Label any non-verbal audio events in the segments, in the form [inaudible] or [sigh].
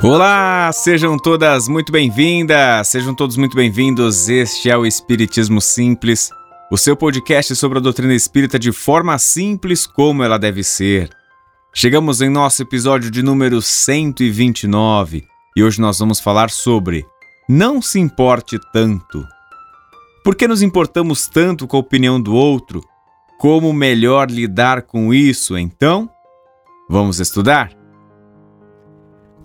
Olá, sejam todas muito bem-vindas, sejam todos muito bem-vindos. Este é o Espiritismo Simples, o seu podcast sobre a doutrina espírita de forma simples como ela deve ser. Chegamos em nosso episódio de número 129 e hoje nós vamos falar sobre Não se importe tanto. Por que nos importamos tanto com a opinião do outro? Como melhor lidar com isso, então? Vamos estudar?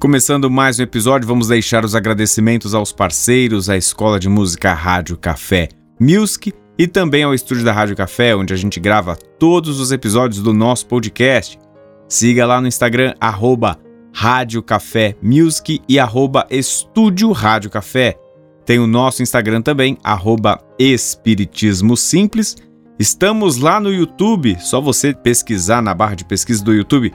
Começando mais um episódio, vamos deixar os agradecimentos aos parceiros, à Escola de Música Rádio Café Music e também ao estúdio da Rádio Café, onde a gente grava todos os episódios do nosso podcast. Siga lá no Instagram, arroba Rádio Café Music e arroba Estúdio Rádio Café. Tem o nosso Instagram também, arroba Espiritismo Simples. Estamos lá no YouTube, só você pesquisar na barra de pesquisa do YouTube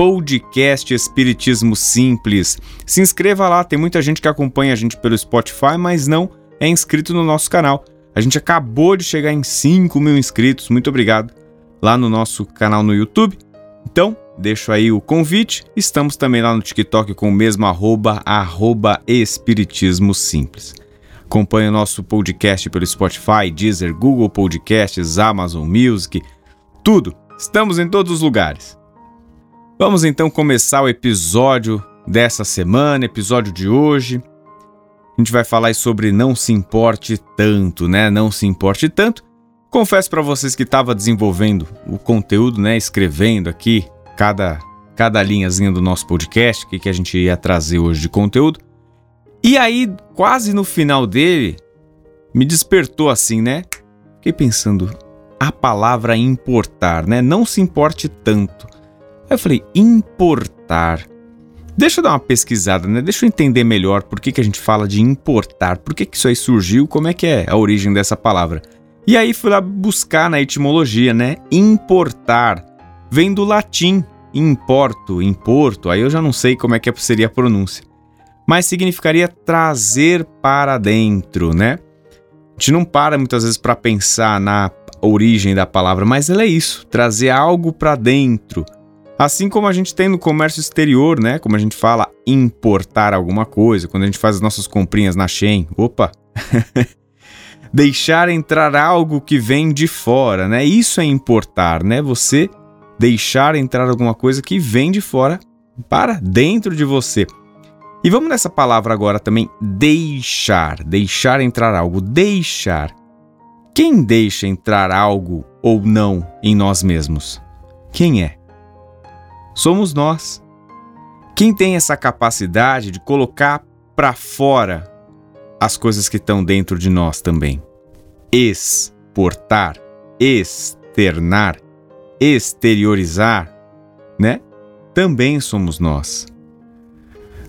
podcast Espiritismo Simples. Se inscreva lá, tem muita gente que acompanha a gente pelo Spotify, mas não é inscrito no nosso canal. A gente acabou de chegar em 5 mil inscritos, muito obrigado, lá no nosso canal no YouTube. Então, deixo aí o convite. Estamos também lá no TikTok com o mesmo arroba, arroba Espiritismo Simples. Acompanhe o nosso podcast pelo Spotify, Deezer, Google Podcasts, Amazon Music, tudo. Estamos em todos os lugares. Vamos então começar o episódio dessa semana, episódio de hoje. A gente vai falar sobre não se importe tanto, né? Não se importe tanto. Confesso para vocês que estava desenvolvendo o conteúdo, né? Escrevendo aqui cada, cada linhazinha do nosso podcast, que, que a gente ia trazer hoje de conteúdo. E aí, quase no final dele, me despertou assim, né? Fiquei pensando, a palavra importar, né? Não se importe tanto. Aí eu falei, importar. Deixa eu dar uma pesquisada, né? Deixa eu entender melhor por que, que a gente fala de importar, por que, que isso aí surgiu, como é que é a origem dessa palavra. E aí fui lá buscar na etimologia, né? Importar. Vem do latim, importo, importo, aí eu já não sei como é que seria a pronúncia. Mas significaria trazer para dentro, né? A gente não para muitas vezes para pensar na origem da palavra, mas ela é isso, trazer algo para dentro Assim como a gente tem no comércio exterior, né? Como a gente fala importar alguma coisa, quando a gente faz as nossas comprinhas na Shein. Opa! [laughs] deixar entrar algo que vem de fora, né? Isso é importar, né? Você deixar entrar alguma coisa que vem de fora para dentro de você. E vamos nessa palavra agora também, deixar, deixar entrar algo, deixar. Quem deixa entrar algo ou não em nós mesmos? Quem é? Somos nós. Quem tem essa capacidade de colocar para fora as coisas que estão dentro de nós também. Exportar, externar, exteriorizar, né? Também somos nós.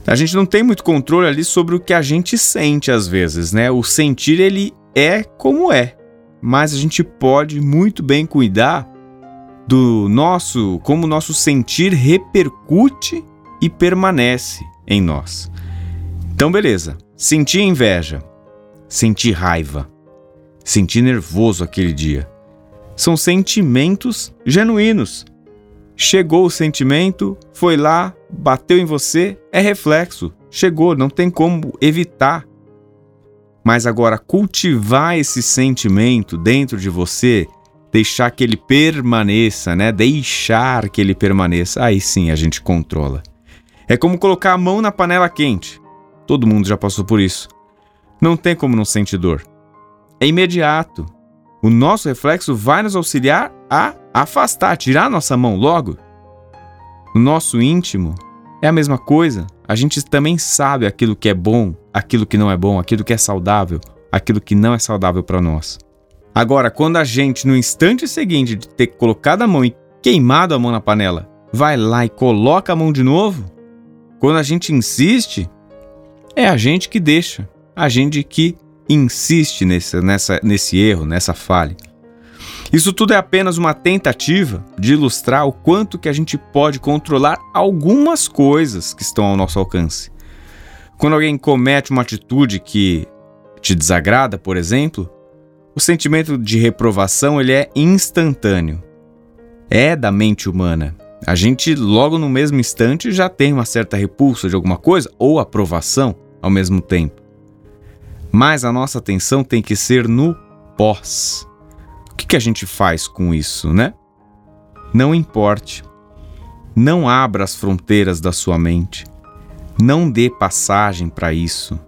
A gente não tem muito controle ali sobre o que a gente sente às vezes, né? O sentir ele é como é, mas a gente pode muito bem cuidar do nosso, como o nosso sentir repercute e permanece em nós. Então, beleza. Sentir inveja, sentir raiva, sentir nervoso aquele dia. São sentimentos genuínos. Chegou o sentimento, foi lá, bateu em você, é reflexo. Chegou, não tem como evitar. Mas agora, cultivar esse sentimento dentro de você deixar que ele permaneça, né? Deixar que ele permaneça. Aí sim a gente controla. É como colocar a mão na panela quente. Todo mundo já passou por isso. Não tem como não sentir dor. É imediato. O nosso reflexo vai nos auxiliar a afastar, tirar nossa mão logo. No nosso íntimo é a mesma coisa. A gente também sabe aquilo que é bom, aquilo que não é bom, aquilo que é saudável, aquilo que não é saudável para nós. Agora, quando a gente, no instante seguinte de ter colocado a mão e queimado a mão na panela, vai lá e coloca a mão de novo, quando a gente insiste, é a gente que deixa, a gente que insiste nesse, nessa, nesse erro, nessa falha. Isso tudo é apenas uma tentativa de ilustrar o quanto que a gente pode controlar algumas coisas que estão ao nosso alcance. Quando alguém comete uma atitude que te desagrada, por exemplo, o sentimento de reprovação ele é instantâneo. É da mente humana. A gente, logo no mesmo instante, já tem uma certa repulsa de alguma coisa ou aprovação ao mesmo tempo. Mas a nossa atenção tem que ser no pós. O que, que a gente faz com isso, né? Não importe. Não abra as fronteiras da sua mente. Não dê passagem para isso.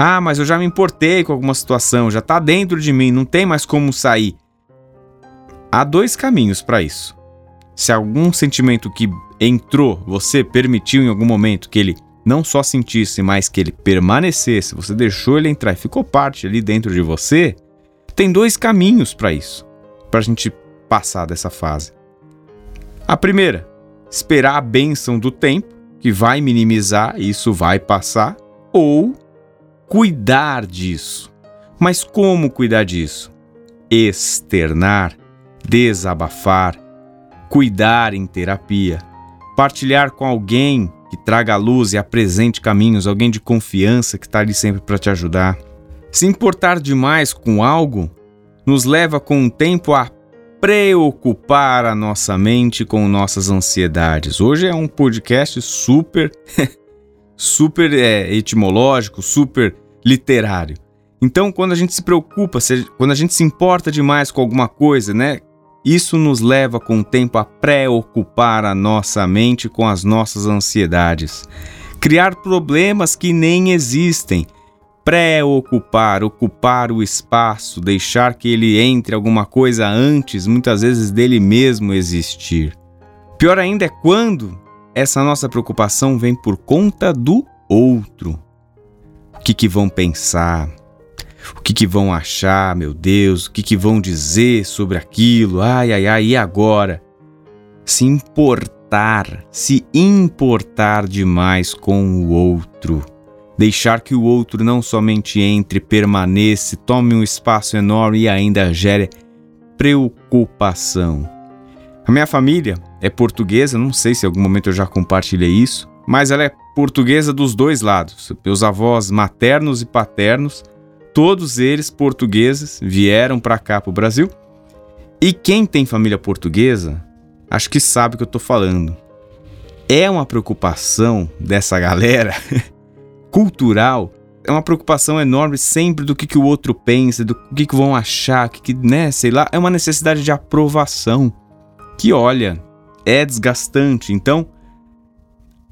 Ah, mas eu já me importei com alguma situação, já está dentro de mim, não tem mais como sair. Há dois caminhos para isso. Se algum sentimento que entrou, você permitiu em algum momento que ele não só sentisse, mas que ele permanecesse, você deixou ele entrar e ficou parte ali dentro de você, tem dois caminhos para isso, para a gente passar dessa fase. A primeira, esperar a bênção do tempo, que vai minimizar, isso vai passar, ou cuidar disso. Mas como cuidar disso? Externar, desabafar, cuidar em terapia, partilhar com alguém que traga luz e apresente caminhos, alguém de confiança que está ali sempre para te ajudar. Se importar demais com algo nos leva com o tempo a preocupar a nossa mente com nossas ansiedades. Hoje é um podcast super [laughs] super é, etimológico, super literário. Então, quando a gente se preocupa, se, quando a gente se importa demais com alguma coisa, né? Isso nos leva com o tempo a preocupar a nossa mente com as nossas ansiedades. Criar problemas que nem existem. Preocupar, ocupar o espaço, deixar que ele entre alguma coisa antes, muitas vezes dele mesmo existir. Pior ainda é quando essa nossa preocupação vem por conta do outro. O que, que vão pensar? O que, que vão achar, meu Deus? O que, que vão dizer sobre aquilo? Ai, ai, ai, e agora? Se importar, se importar demais com o outro. Deixar que o outro não somente entre, permaneça, tome um espaço enorme e ainda gere preocupação. A minha família é portuguesa, não sei se em algum momento eu já compartilhei isso, mas ela é portuguesa dos dois lados. Meus avós maternos e paternos, todos eles portugueses, vieram para cá, para o Brasil. E quem tem família portuguesa, acho que sabe o que eu estou falando. É uma preocupação dessa [laughs] galera cultural é uma preocupação enorme sempre do que, que o outro pensa, do que, que vão achar, que, que, né, sei lá, é uma necessidade de aprovação que, olha, é desgastante. Então,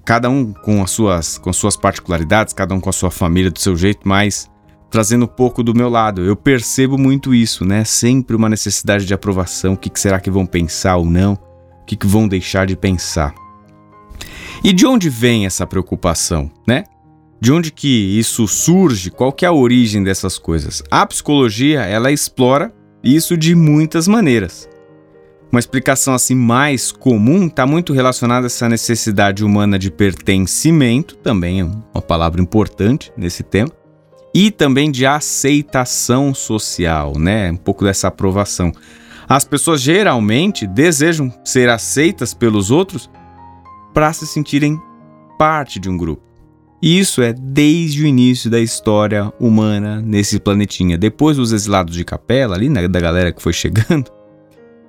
cada um com as suas, com suas particularidades, cada um com a sua família do seu jeito, mas trazendo um pouco do meu lado. Eu percebo muito isso, né? Sempre uma necessidade de aprovação. O que, que será que vão pensar ou não? O que, que vão deixar de pensar? E de onde vem essa preocupação, né? De onde que isso surge? Qual que é a origem dessas coisas? A psicologia, ela explora isso de muitas maneiras. Uma explicação assim mais comum está muito relacionada a essa necessidade humana de pertencimento, também é uma palavra importante nesse tema, e também de aceitação social, né? Um pouco dessa aprovação. As pessoas geralmente desejam ser aceitas pelos outros para se sentirem parte de um grupo. E isso é desde o início da história humana nesse planetinha. Depois dos exilados de capela, ali, né, da galera que foi chegando,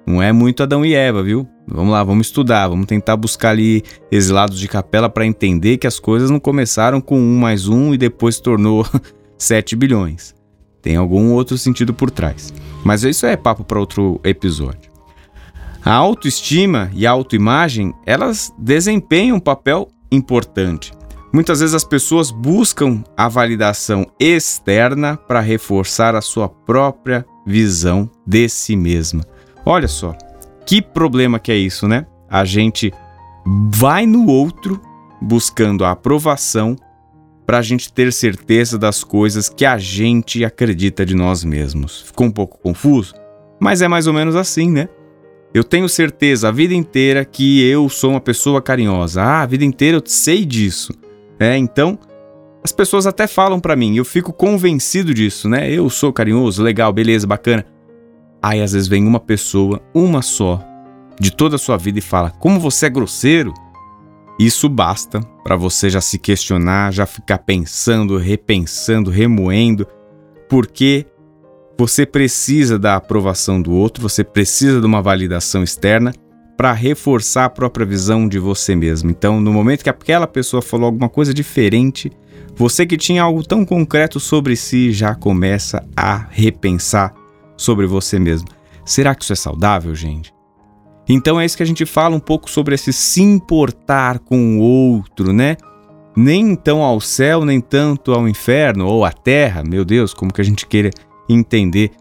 não é muito Adão e Eva, viu? Vamos lá, vamos estudar, vamos tentar buscar ali exilados de capela para entender que as coisas não começaram com um mais um e depois tornou [laughs] 7 bilhões. Tem algum outro sentido por trás. Mas isso é papo para outro episódio. A autoestima e a autoimagem, elas desempenham um papel importante. Muitas vezes as pessoas buscam a validação externa para reforçar a sua própria visão de si mesma. Olha só, que problema que é isso, né? A gente vai no outro buscando a aprovação para a gente ter certeza das coisas que a gente acredita de nós mesmos. Ficou um pouco confuso? Mas é mais ou menos assim, né? Eu tenho certeza a vida inteira que eu sou uma pessoa carinhosa. Ah, a vida inteira eu sei disso. É, então as pessoas até falam para mim, eu fico convencido disso, né? Eu sou carinhoso, legal, beleza, bacana. Aí às vezes vem uma pessoa, uma só, de toda a sua vida e fala: Como você é grosseiro? Isso basta para você já se questionar, já ficar pensando, repensando, remoendo, porque você precisa da aprovação do outro, você precisa de uma validação externa para reforçar a própria visão de você mesmo. Então, no momento que aquela pessoa falou alguma coisa diferente, você que tinha algo tão concreto sobre si já começa a repensar sobre você mesmo. Será que isso é saudável, gente? Então é isso que a gente fala um pouco sobre esse se importar com o outro, né? Nem tão ao céu, nem tanto ao inferno ou à terra, meu Deus, como que a gente queira entender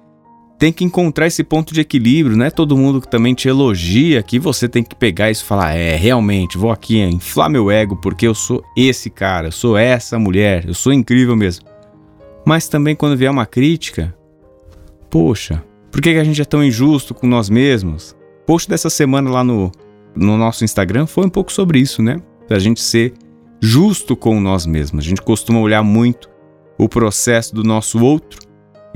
tem que encontrar esse ponto de equilíbrio, não é todo mundo que também te elogia que você tem que pegar isso e falar: é, realmente, vou aqui inflar meu ego porque eu sou esse cara, eu sou essa mulher, eu sou incrível mesmo. Mas também quando vier uma crítica, poxa, por que a gente é tão injusto com nós mesmos? Post dessa semana lá no, no nosso Instagram foi um pouco sobre isso, né? Pra gente ser justo com nós mesmos. A gente costuma olhar muito o processo do nosso outro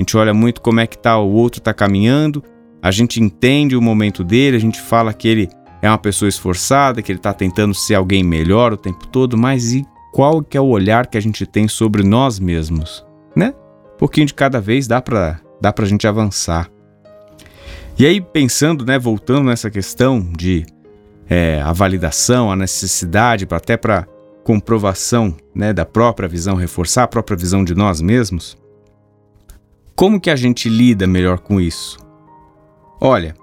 a gente olha muito como é que tá o outro tá caminhando, a gente entende o momento dele, a gente fala que ele é uma pessoa esforçada, que ele está tentando ser alguém melhor o tempo todo, mas e qual que é o olhar que a gente tem sobre nós mesmos, né? Um pouquinho de cada vez dá para dá pra gente avançar. E aí pensando, né, voltando nessa questão de é, a validação, a necessidade para até para comprovação, né, da própria visão, reforçar a própria visão de nós mesmos. Como que a gente lida melhor com isso? Olha,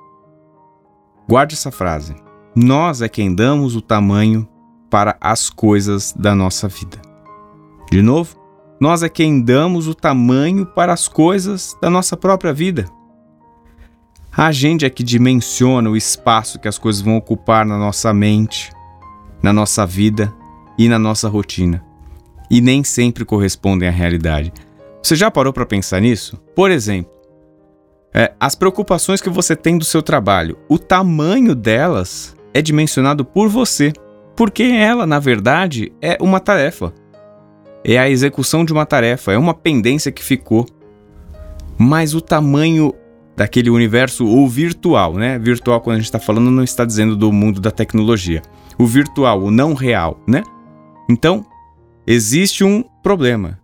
guarde essa frase. Nós é quem damos o tamanho para as coisas da nossa vida. De novo, nós é quem damos o tamanho para as coisas da nossa própria vida. A gente é que dimensiona o espaço que as coisas vão ocupar na nossa mente, na nossa vida e na nossa rotina. E nem sempre correspondem à realidade. Você já parou para pensar nisso? Por exemplo, é, as preocupações que você tem do seu trabalho, o tamanho delas é dimensionado por você, porque ela, na verdade, é uma tarefa. É a execução de uma tarefa, é uma pendência que ficou. Mas o tamanho daquele universo, o virtual, né? Virtual, quando a gente está falando, não está dizendo do mundo da tecnologia. O virtual, o não real, né? Então, existe um problema.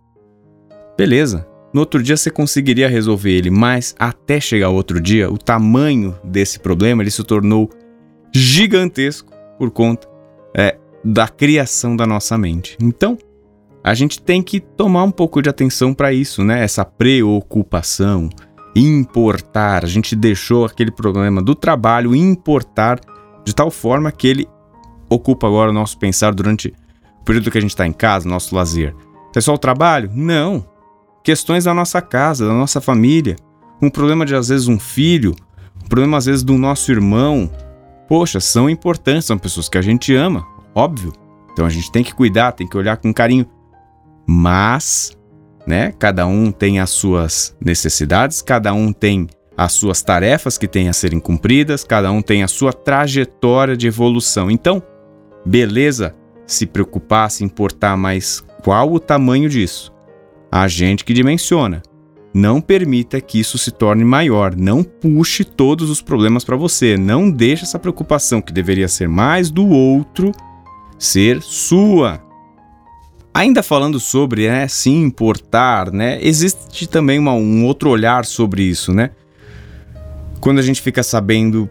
Beleza. No outro dia você conseguiria resolver ele, mas até chegar outro dia, o tamanho desse problema ele se tornou gigantesco por conta é, da criação da nossa mente. Então, a gente tem que tomar um pouco de atenção para isso, né? Essa preocupação, importar. A gente deixou aquele problema do trabalho importar de tal forma que ele ocupa agora o nosso pensar durante o período que a gente está em casa, nosso lazer. É só o trabalho? Não questões da nossa casa, da nossa família, um problema de às vezes um filho, um problema às vezes do nosso irmão. Poxa, são importantes, são pessoas que a gente ama, óbvio. Então a gente tem que cuidar, tem que olhar com carinho. Mas, né, cada um tem as suas necessidades, cada um tem as suas tarefas que têm a serem cumpridas, cada um tem a sua trajetória de evolução. Então, beleza se preocupar, se importar, mas qual o tamanho disso? a gente que dimensiona. Não permita que isso se torne maior, não puxe todos os problemas para você, não deixe essa preocupação que deveria ser mais do outro ser sua. Ainda falando sobre, né, se importar, né, existe também uma, um outro olhar sobre isso, né? Quando a gente fica sabendo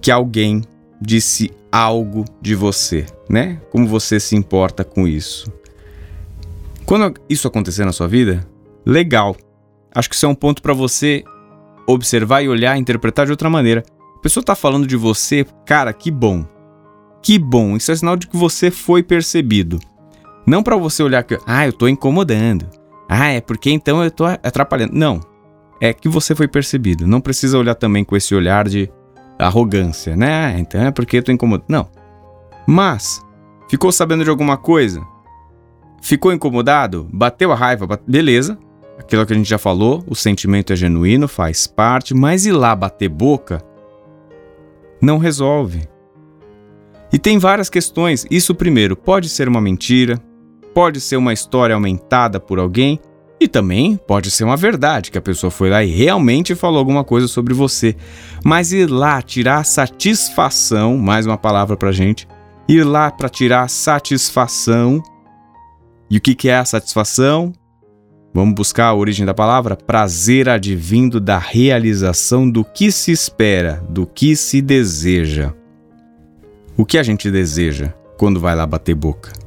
que alguém disse algo de você, né? Como você se importa com isso? Quando isso acontecer na sua vida, legal. Acho que isso é um ponto para você observar e olhar, interpretar de outra maneira. A pessoa tá falando de você, cara, que bom. Que bom, isso é sinal de que você foi percebido. Não para você olhar que, ah, eu tô incomodando. Ah, é porque então eu tô atrapalhando. Não. É que você foi percebido. Não precisa olhar também com esse olhar de arrogância, né? Ah, então é porque eu tô incomodando. Não. Mas, ficou sabendo de alguma coisa? Ficou incomodado? Bateu a raiva? Bate... Beleza. Aquilo que a gente já falou, o sentimento é genuíno, faz parte, mas ir lá bater boca não resolve. E tem várias questões. Isso, primeiro, pode ser uma mentira, pode ser uma história aumentada por alguém, e também pode ser uma verdade, que a pessoa foi lá e realmente falou alguma coisa sobre você. Mas ir lá tirar satisfação, mais uma palavra pra gente, ir lá para tirar satisfação e o que, é a satisfação? Vamos buscar a origem da palavra? Prazer advindo da realização do que se espera, do que se deseja. O que a gente deseja quando vai lá bater boca?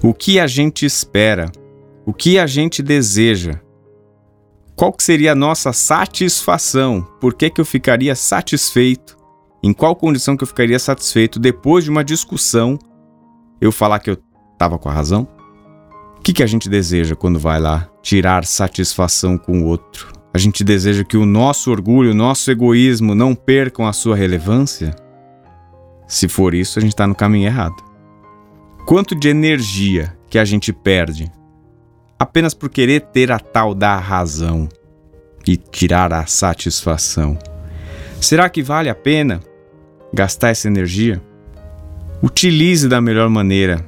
O que a gente espera? O que a gente deseja? Qual que seria a nossa satisfação? Por que, que eu ficaria satisfeito? Em qual condição que eu ficaria satisfeito depois de uma discussão eu falar que eu estava com a razão? O que, que a gente deseja quando vai lá tirar satisfação com o outro? A gente deseja que o nosso orgulho, o nosso egoísmo não percam a sua relevância? Se for isso, a gente está no caminho errado. Quanto de energia que a gente perde apenas por querer ter a tal da razão e tirar a satisfação? Será que vale a pena gastar essa energia? Utilize da melhor maneira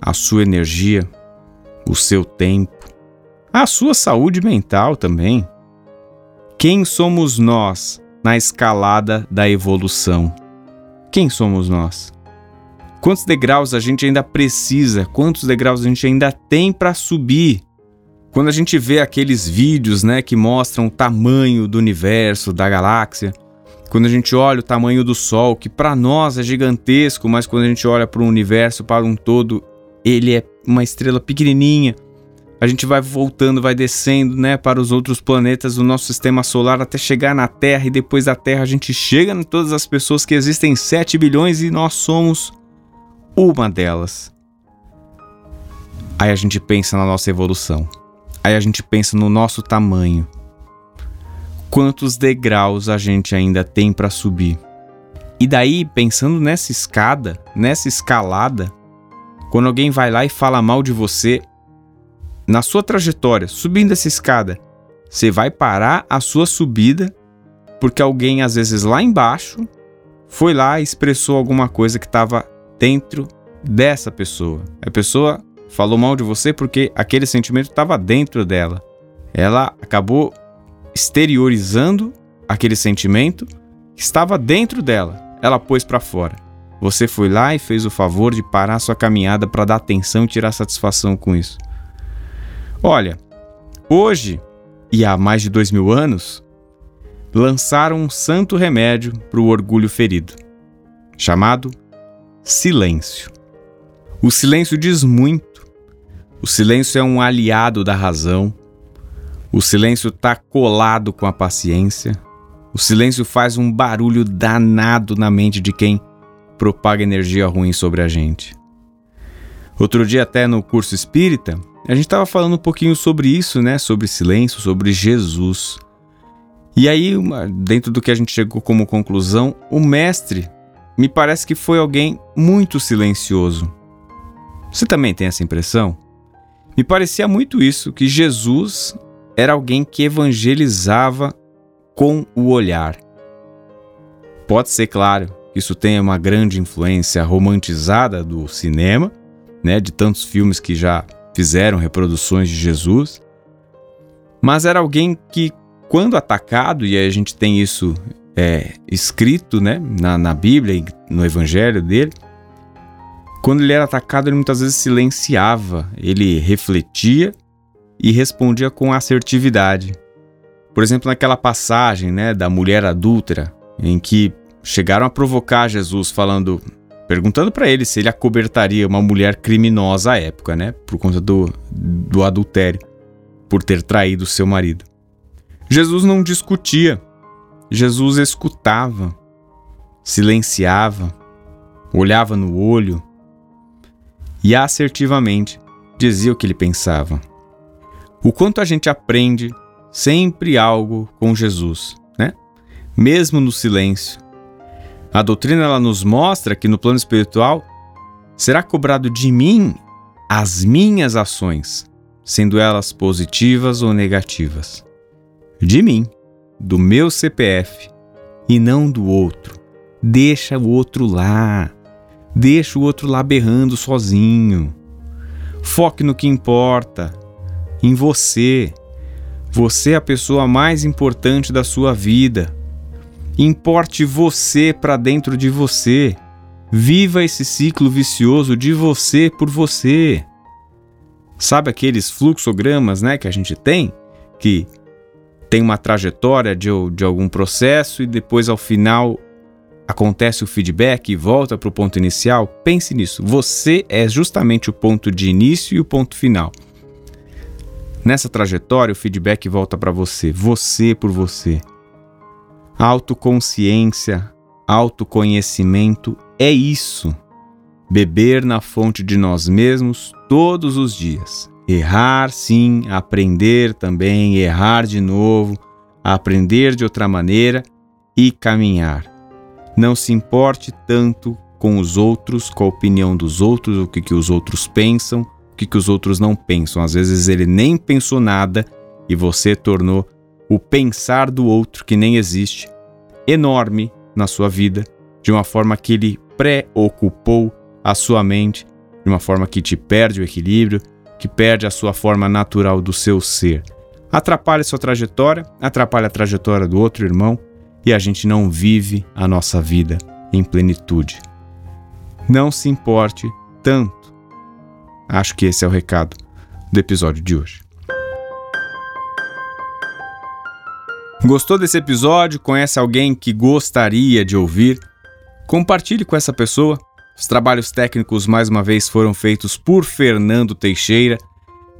a sua energia, o seu tempo, a sua saúde mental também. Quem somos nós na escalada da evolução? Quem somos nós? Quantos degraus a gente ainda precisa? Quantos degraus a gente ainda tem para subir? Quando a gente vê aqueles vídeos, né, que mostram o tamanho do universo, da galáxia, quando a gente olha o tamanho do Sol, que para nós é gigantesco, mas quando a gente olha para o universo, para um todo, ele é uma estrela pequenininha a gente vai voltando, vai descendo, né, para os outros planetas do nosso sistema solar até chegar na Terra e depois da Terra a gente chega em todas as pessoas que existem 7 bilhões e nós somos uma delas. Aí a gente pensa na nossa evolução. Aí a gente pensa no nosso tamanho. Quantos degraus a gente ainda tem para subir? E daí, pensando nessa escada, nessa escalada, quando alguém vai lá e fala mal de você, na sua trajetória, subindo essa escada, você vai parar a sua subida porque alguém, às vezes lá embaixo, foi lá e expressou alguma coisa que estava dentro dessa pessoa. A pessoa falou mal de você porque aquele sentimento estava dentro dela. Ela acabou exteriorizando aquele sentimento que estava dentro dela. Ela pôs para fora. Você foi lá e fez o favor de parar sua caminhada para dar atenção e tirar satisfação com isso. Olha, hoje e há mais de dois mil anos, lançaram um santo remédio para o orgulho ferido, chamado silêncio. O silêncio diz muito. O silêncio é um aliado da razão. O silêncio está colado com a paciência. O silêncio faz um barulho danado na mente de quem propaga energia ruim sobre a gente. Outro dia, até no curso espírita, a gente estava falando um pouquinho sobre isso, né? Sobre silêncio, sobre Jesus. E aí, dentro do que a gente chegou como conclusão, o mestre me parece que foi alguém muito silencioso. Você também tem essa impressão? Me parecia muito isso, que Jesus era alguém que evangelizava com o olhar. Pode ser, claro, que isso tenha uma grande influência romantizada do cinema, né, de tantos filmes que já fizeram reproduções de Jesus, mas era alguém que, quando atacado, e a gente tem isso é, escrito né, na, na Bíblia no Evangelho dele, quando ele era atacado, ele muitas vezes silenciava, ele refletia e respondia com assertividade. Por exemplo, naquela passagem né, da mulher adúltera, em que chegaram a provocar Jesus, falando: perguntando para ele se ele acobertaria uma mulher criminosa à época, né? Por conta do, do adultério, por ter traído seu marido. Jesus não discutia, Jesus escutava, silenciava, olhava no olho e assertivamente dizia o que ele pensava. O quanto a gente aprende sempre algo com Jesus, né? Mesmo no silêncio, a doutrina ela nos mostra que no plano espiritual será cobrado de mim as minhas ações, sendo elas positivas ou negativas. De mim, do meu CPF e não do outro. Deixa o outro lá. Deixa o outro lá berrando sozinho. Foque no que importa, em você. Você é a pessoa mais importante da sua vida. Importe você para dentro de você. Viva esse ciclo vicioso de você por você. Sabe aqueles fluxogramas né, que a gente tem? Que tem uma trajetória de, de algum processo e depois ao final acontece o feedback e volta para o ponto inicial, pense nisso. Você é justamente o ponto de início e o ponto final. Nessa trajetória, o feedback volta para você, você por você. Autoconsciência, autoconhecimento é isso. Beber na fonte de nós mesmos todos os dias. Errar, sim, aprender também, errar de novo, aprender de outra maneira e caminhar. Não se importe tanto com os outros, com a opinião dos outros, o que, que os outros pensam, o que, que os outros não pensam. Às vezes ele nem pensou nada e você tornou o pensar do outro, que nem existe, enorme na sua vida, de uma forma que ele preocupou a sua mente, de uma forma que te perde o equilíbrio, que perde a sua forma natural do seu ser. Atrapalha sua trajetória, atrapalha a trajetória do outro irmão e a gente não vive a nossa vida em plenitude. Não se importe tanto Acho que esse é o recado do episódio de hoje. Gostou desse episódio? Conhece alguém que gostaria de ouvir? Compartilhe com essa pessoa. Os trabalhos técnicos mais uma vez foram feitos por Fernando Teixeira.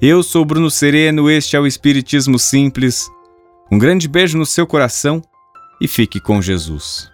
Eu sou Bruno Sereno, este é o Espiritismo Simples. Um grande beijo no seu coração e fique com Jesus.